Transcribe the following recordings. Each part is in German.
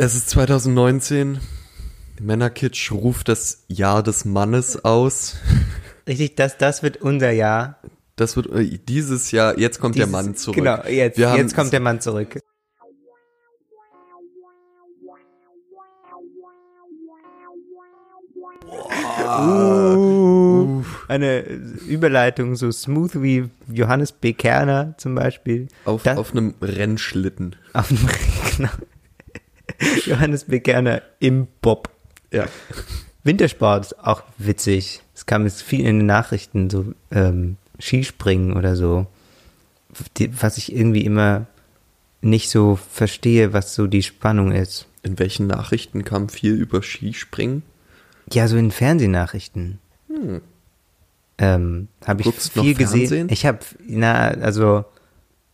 Es ist 2019. Männerkitsch ruft das Jahr des Mannes aus. Richtig, das, das wird unser Jahr. Das wird äh, dieses Jahr, jetzt kommt Dieses, der Mann zurück. Genau, jetzt, Wir jetzt kommt der Mann zurück. Uh, eine Überleitung so smooth wie Johannes B. Kerner zum Beispiel. Auf, Das- auf einem Rennschlitten. Auf dem genau. Johannes B. Kerner im Bob. Ja. Wintersport ist auch witzig. Es kam jetzt viel in den Nachrichten, so ähm, Skispringen oder so. Die, was ich irgendwie immer nicht so verstehe, was so die Spannung ist. In welchen Nachrichten kam viel über Skispringen? Ja, so in Fernsehnachrichten. Ähm, habe ich viel gesehen. Ich habe, na, also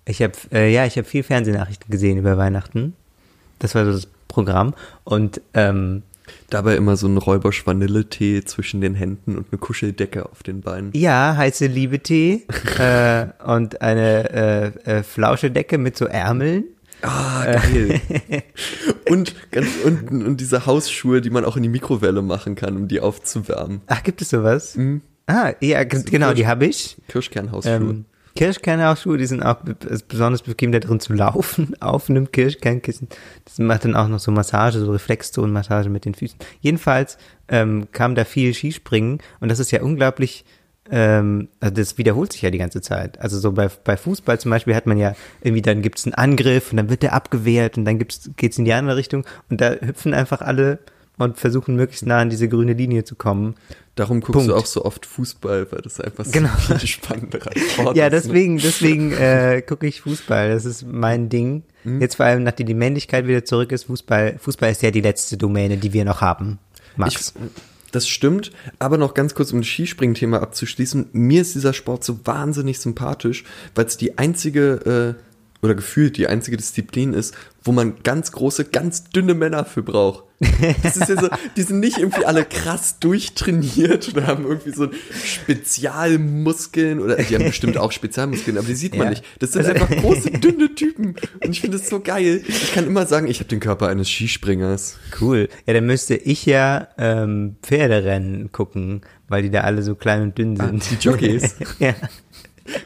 ich habe, äh, ja, ich habe viel Fernsehnachrichten gesehen über Weihnachten. Das war so das Programm und ähm, Dabei immer so ein Räubersch-Vanilletee zwischen den Händen und eine Kuscheldecke auf den Beinen. Ja, heiße Liebe-Tee äh, und eine äh, äh, Flauschedecke mit so Ärmeln. Ah, geil. und, ganz unten und diese Hausschuhe, die man auch in die Mikrowelle machen kann, um die aufzuwärmen. Ach, gibt es sowas? Ah, ja, genau, die habe ich. Kirschkernhausschuhe. Ähm, Kirschkernhausschuhe, die sind auch be besonders bequem da drin zu laufen, auf einem Kirschkernkissen. Das macht dann auch noch so Massage, so Reflexzonenmassage mit den Füßen. Jedenfalls ähm, kam da viel Skispringen und das ist ja unglaublich, ähm, also das wiederholt sich ja die ganze Zeit. Also so bei, bei Fußball zum Beispiel hat man ja irgendwie, dann gibt's einen Angriff und dann wird der abgewehrt und dann gibt's, geht's in die andere Richtung und da hüpfen einfach alle und versuchen möglichst nah an diese grüne Linie zu kommen. Darum guckst Punkt. du auch so oft Fußball, weil das einfach so Genau. viel spannenderer Sport Ja, ist. ne? deswegen, deswegen äh, gucke ich Fußball. Das ist mein Ding. Mhm. Jetzt vor allem, nachdem die Männlichkeit wieder zurück ist, Fußball, Fußball ist ja die letzte Domäne, die wir noch haben. Max. Ich, das stimmt, aber noch ganz kurz, um das Skispringen-Thema abzuschließen. Mir ist dieser Sport so wahnsinnig sympathisch, weil es die einzige, äh, oder gefühlt die einzige Disziplin ist, wo man ganz große, ganz dünne Männer für braucht. Das ist ja so, die sind nicht irgendwie alle krass durchtrainiert oder haben irgendwie so Spezialmuskeln oder die haben bestimmt auch Spezialmuskeln, aber die sieht man Ja. nicht. Das sind einfach große, dünne Typen. Und ich finde es so geil. Ich kann immer sagen, ich habe den Körper eines Skispringers. cool. Ja, dann müsste ich ja ähm, Pferderennen gucken, weil die da alle so klein und dünn Ah, sind. die Jockeys. ja,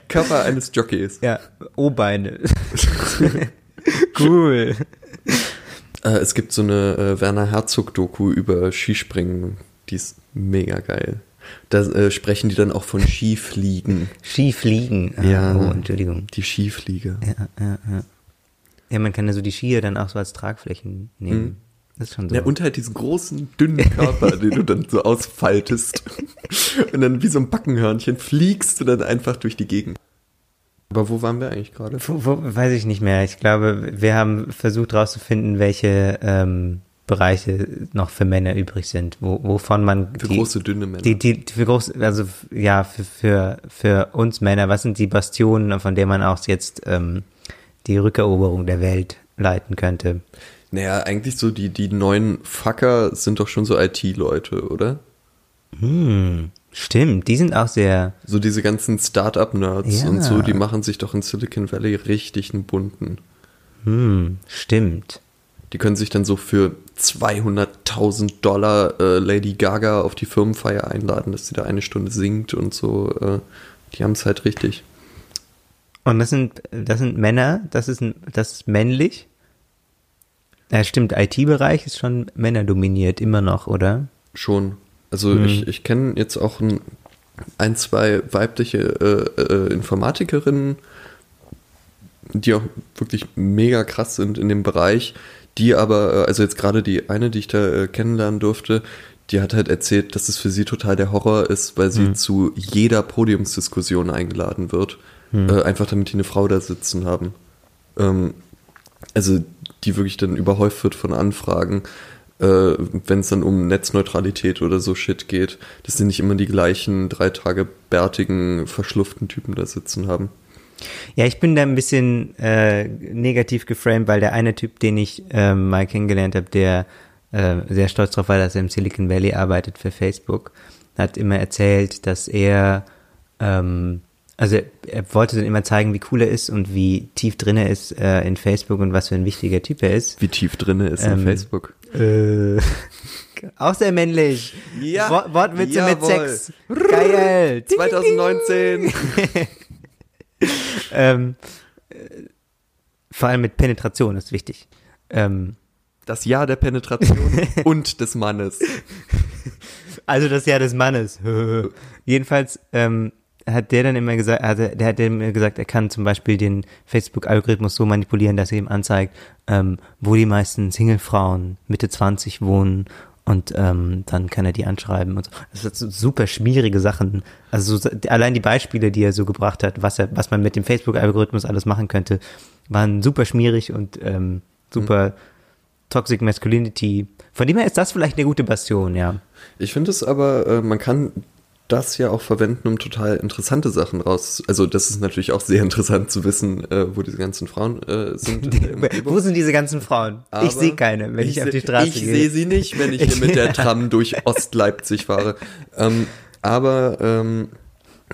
Körper eines Jockeys. ja, O-Beine. cool. Äh, es gibt so eine äh, Werner Herzog-Doku über Skispringen. Die ist mega geil. Da äh, sprechen die dann auch von Skifliegen. Skifliegen. Ah, Ja. Oh, Entschuldigung. Die Skifliege. Ja, ja, ja. Ja, man kann ja so die Skier dann auch so als Tragflächen nehmen. Das ist schon so. Ja, und halt diesen großen, dünnen Körper, den du dann so ausfaltest. Und dann wie so ein Backenhörnchen fliegst du dann einfach durch die Gegend. Aber wo waren wir eigentlich gerade? Wo, wo, weiß ich nicht mehr. Ich glaube, wir haben versucht herauszufinden, welche ähm, Bereiche noch für Männer übrig sind, wo, wovon man Für die, große, dünne Männer. die, die für groß, also ja, für, für, für uns Männer, was sind die Bastionen, von denen man auch jetzt ähm, die Rückeroberung der Welt leiten könnte? Naja, eigentlich so die, die neuen Fucker sind doch schon so IT-Leute, oder? Hm, stimmt, die sind auch sehr, So diese ganzen Start-up-Nerds Ja. und so, die machen sich doch in Silicon Valley richtig einen bunten. hm, stimmt. Die können sich dann so für 200.000 Dollar äh, Lady Gaga auf die Firmenfeier einladen, dass sie da eine Stunde singt und so. Äh, die haben es halt richtig. Und das sind, das sind Männer, das ist, das ist männlich. Ja, stimmt, IT-Bereich ist schon männerdominiert, immer noch, oder? Schon. Also ich, ich kenne jetzt auch ein, ein zwei weibliche äh, äh, Informatikerinnen, die auch wirklich mega krass sind in dem Bereich, die aber, äh, also jetzt gerade die eine, die ich da äh, kennenlernen durfte, die hat halt erzählt, dass es für sie total der Horror ist, weil sie zu jeder Podiumsdiskussion eingeladen wird, äh, einfach damit die eine Frau da sitzen haben. Ähm, also die wirklich dann überhäuft wird von Anfragen, äh, wenn es dann um Netzneutralität oder so Shit geht, dass die nicht immer die gleichen drei Tage bärtigen, verschluften Typen da sitzen haben. Ja, ich bin da ein bisschen äh, negativ geframed, weil der eine Typ, den ich ähm, mal kennengelernt habe, der äh, sehr stolz darauf war, dass er im Silicon Valley arbeitet für Facebook, hat immer erzählt, dass er ähm, Also er, er wollte dann immer zeigen, wie cool er ist und wie tief drin er ist äh, in Facebook und was für ein wichtiger Typ er ist. Wie tief drin er ist ähm, in Facebook. Äh, auch sehr männlich. Ja. Wort, Wortwitze jawohl. mit Sex. Geil. 2019. ähm, äh, vor allem mit Penetration ist wichtig. Ähm, Das Jahr der Penetration und des Mannes. Also das Jahr des Mannes. Jedenfalls ähm, hat der dann immer gesagt, also der hat immer gesagt, er kann zum Beispiel den Facebook-Algorithmus so manipulieren, dass er ihm anzeigt, ähm, wo die meisten Single-Frauen Mitte 20 wohnen und ähm, dann kann er die anschreiben und so. Das sind so super schwierige Sachen. Also so, allein die Beispiele, die er so gebracht hat, was er, was man mit dem Facebook-Algorithmus alles machen könnte, waren super schmierig und ähm, super Toxic Masculinity. Von dem her ist das vielleicht eine gute Bastion, ja. Ich finde es aber, äh, man kann das ja auch verwenden, um total interessante Sachen raus. Also das ist natürlich auch sehr interessant zu wissen, äh, wo diese ganzen Frauen äh, sind. Wo sind diese ganzen Frauen? Aber ich sehe keine, wenn ich, auf die Straße Ich gehe. sehe sie nicht, wenn ich hier mit der Tram durch Ostleipzig fahre. Ähm, aber ähm,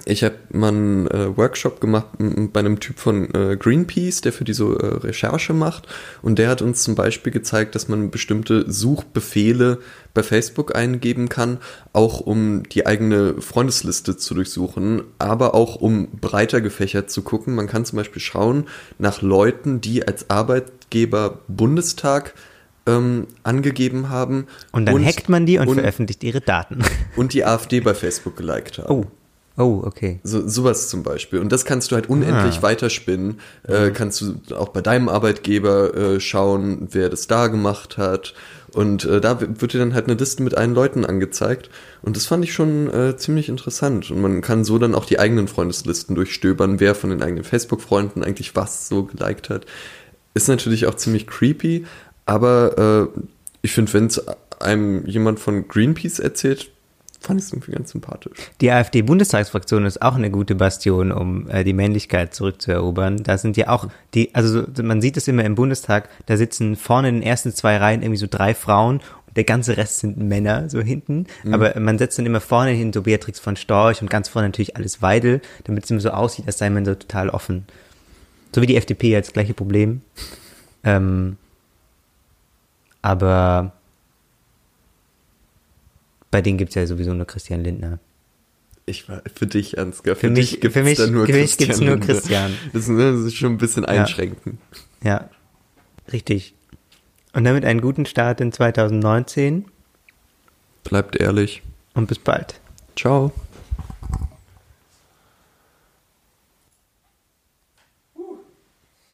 ich habe mal einen äh, Workshop gemacht bei einem Typ von äh, Greenpeace, der für die so äh, Recherche macht. Und der hat uns zum Beispiel gezeigt, dass man bestimmte Suchbefehle bei Facebook eingeben kann, auch um die eigene Freundesliste zu durchsuchen, aber auch um breiter gefächert zu gucken. Man kann zum Beispiel schauen nach Leuten, die als Arbeitgeber Bundestag ähm, angegeben haben. Und dann hackt man die und, veröffentlicht ihre Daten. und die AfD bei Facebook geliked haben. Oh. Oh, okay. So, sowas zum Beispiel. Und das kannst du halt unendlich Ah. weiterspinnen. Äh, kannst du auch bei deinem Arbeitgeber äh, schauen, wer das da gemacht hat. Und äh, da wird dir dann halt eine Liste mit allen Leuten angezeigt. Und das fand ich schon äh, ziemlich interessant. Und man kann so dann auch die eigenen Freundeslisten durchstöbern, wer von den eigenen Facebook-Freunden eigentlich was so geliked hat. Ist natürlich auch ziemlich creepy, aber äh, ich finde, wenn es einem jemand von Greenpeace erzählt, fand ich es irgendwie ganz sympathisch. Die AfD-Bundestagsfraktion ist auch eine gute Bastion, um äh, die Männlichkeit zurückzuerobern. Da sind ja auch die, also so- man sieht es immer im Bundestag, da sitzen vorne in den ersten zwei Reihen irgendwie so drei Frauen und der ganze Rest sind Männer so hinten. Aber man setzt dann immer vorne hin so Beatrix von Storch und ganz vorne natürlich alles Weidel, damit es immer so aussieht, als sei man so total offen. So wie die FDP ja das gleiche Problem. Ähm, aber bei denen gibt's ja sowieso nur Christian Lindner. Ich war für dich, Ansgar. Für, Für mich- mich- da nur für mich gibt's nur. Christian. Das ist, das ist schon ein bisschen einschränken. Ja, richtig. Und damit einen guten Start in 2019 Bleibt ehrlich. und bis bald. Ciao.